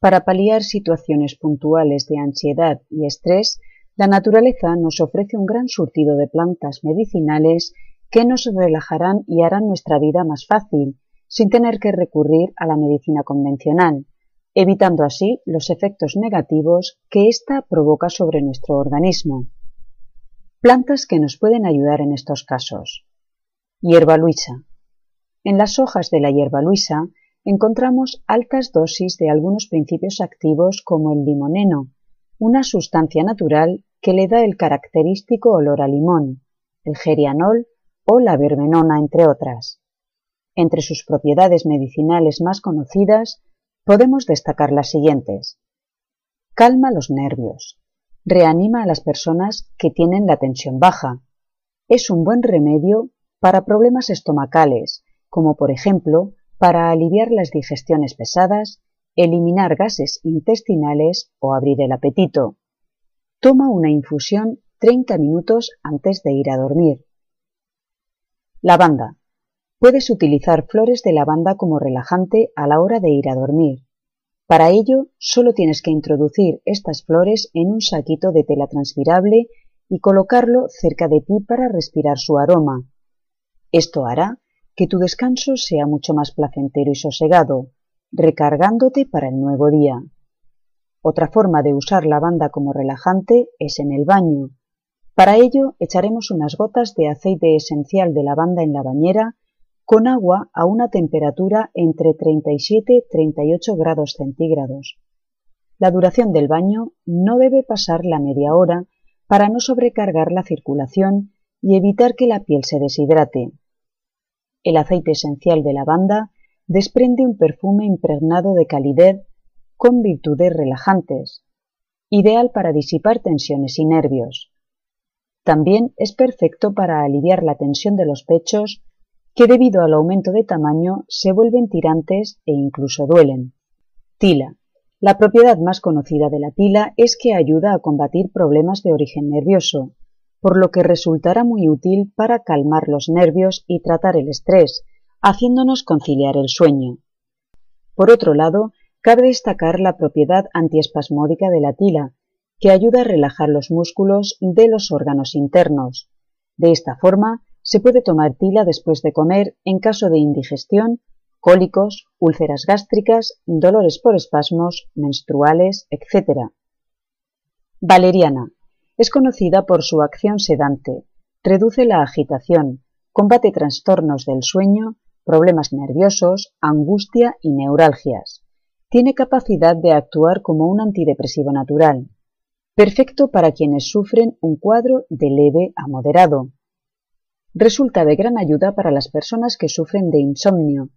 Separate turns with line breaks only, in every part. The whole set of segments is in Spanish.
Para paliar situaciones puntuales de ansiedad y estrés, la naturaleza nos ofrece un gran surtido de plantas medicinales que nos relajarán y harán nuestra vida más fácil, sin tener que recurrir a la medicina convencional, evitando así los efectos negativos que ésta provoca sobre nuestro organismo. Plantas que nos pueden ayudar en estos casos. Hierba luisa. En las hojas de la hierba luisa encontramos altas dosis de algunos principios activos como el limoneno, una sustancia natural que le da el característico olor a limón, el gerianol o la verbenona, entre otras. Entre sus propiedades medicinales más conocidas podemos destacar las siguientes. Calma los nervios. Reanima a las personas que tienen la tensión baja. Es un buen remedio para problemas estomacales, como por ejemplo para aliviar las digestiones pesadas, eliminar gases intestinales o abrir el apetito. Toma una infusión 30 minutos antes de ir a dormir. Lavanda. Puedes utilizar flores de lavanda como relajante a la hora de ir a dormir. Para ello, solo tienes que introducir estas flores en un saquito de tela transpirable y colocarlo cerca de ti para respirar su aroma. Esto hará que tu descanso sea mucho más placentero y sosegado, recargándote para el nuevo día. Otra forma de usar lavanda como relajante es en el baño. Para ello echaremos unas gotas de aceite esencial de lavanda en la bañera con agua a una temperatura entre 37 y 38 grados centígrados. La duración del baño no debe pasar la media hora para no sobrecargar la circulación y evitar que la piel se deshidrate. El aceite esencial de lavanda desprende un perfume impregnado de calidez con virtudes relajantes, ideal para disipar tensiones y nervios. También es perfecto para aliviar la tensión de los pechos que debido al aumento de tamaño se vuelven tirantes e incluso duelen. Tila. La propiedad más conocida de la tila es que ayuda a combatir problemas de origen nervioso, por lo que resultará muy útil para calmar los nervios y tratar el estrés, haciéndonos conciliar el sueño. Por otro lado, cabe destacar la propiedad antiespasmódica de la tila, que ayuda a relajar los músculos de los órganos internos. De esta forma, se puede tomar tila después de comer en caso de indigestión, cólicos, úlceras gástricas, dolores por espasmos, menstruales, etc. Valeriana, es conocida por su acción sedante, reduce la agitación, combate trastornos del sueño, problemas nerviosos, angustia y neuralgias. Tiene capacidad de actuar como un antidepresivo natural, perfecto para quienes sufren un cuadro de leve a moderado. Resulta de gran ayuda para las personas que sufren de insomnio,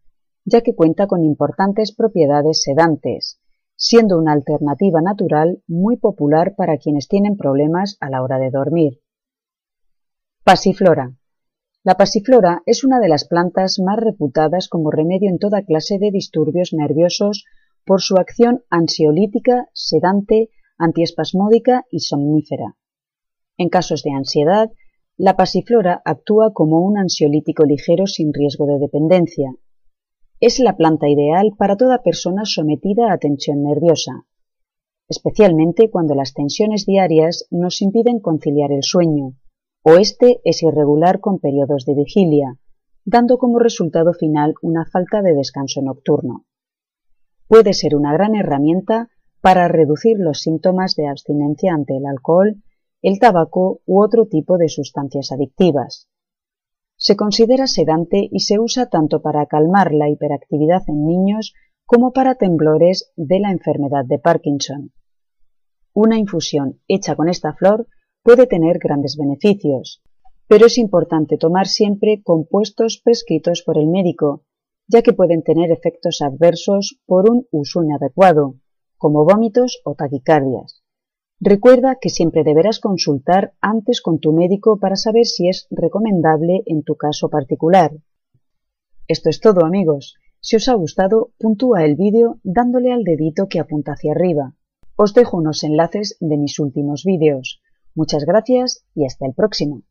ya que cuenta con importantes propiedades sedantes, siendo una alternativa natural muy popular para quienes tienen problemas a la hora de dormir. Pasiflora. La pasiflora es una de las plantas más reputadas como remedio en toda clase de disturbios nerviosos por su acción ansiolítica, sedante, antiespasmódica y somnífera. En casos de ansiedad, la pasiflora actúa como un ansiolítico ligero sin riesgo de dependencia, es la planta ideal para toda persona sometida a tensión nerviosa, especialmente cuando las tensiones diarias nos impiden conciliar el sueño, o éste es irregular con periodos de vigilia, dando como resultado final una falta de descanso nocturno. Puede ser una gran herramienta para reducir los síntomas de abstinencia ante el alcohol, el tabaco u otro tipo de sustancias adictivas. Se considera sedante y se usa tanto para calmar la hiperactividad en niños como para temblores de la enfermedad de Parkinson. Una infusión hecha con esta flor puede tener grandes beneficios, pero es importante tomar siempre compuestos prescritos por el médico, ya que pueden tener efectos adversos por un uso inadecuado, como vómitos o taquicardias. Recuerda que siempre deberás consultar antes con tu médico para saber si es recomendable en tu caso particular. Esto es todo amigos. Si os ha gustado, puntúa el vídeo dándole al dedito que apunta hacia arriba. Os dejo unos enlaces de mis últimos vídeos. Muchas gracias y hasta el próximo.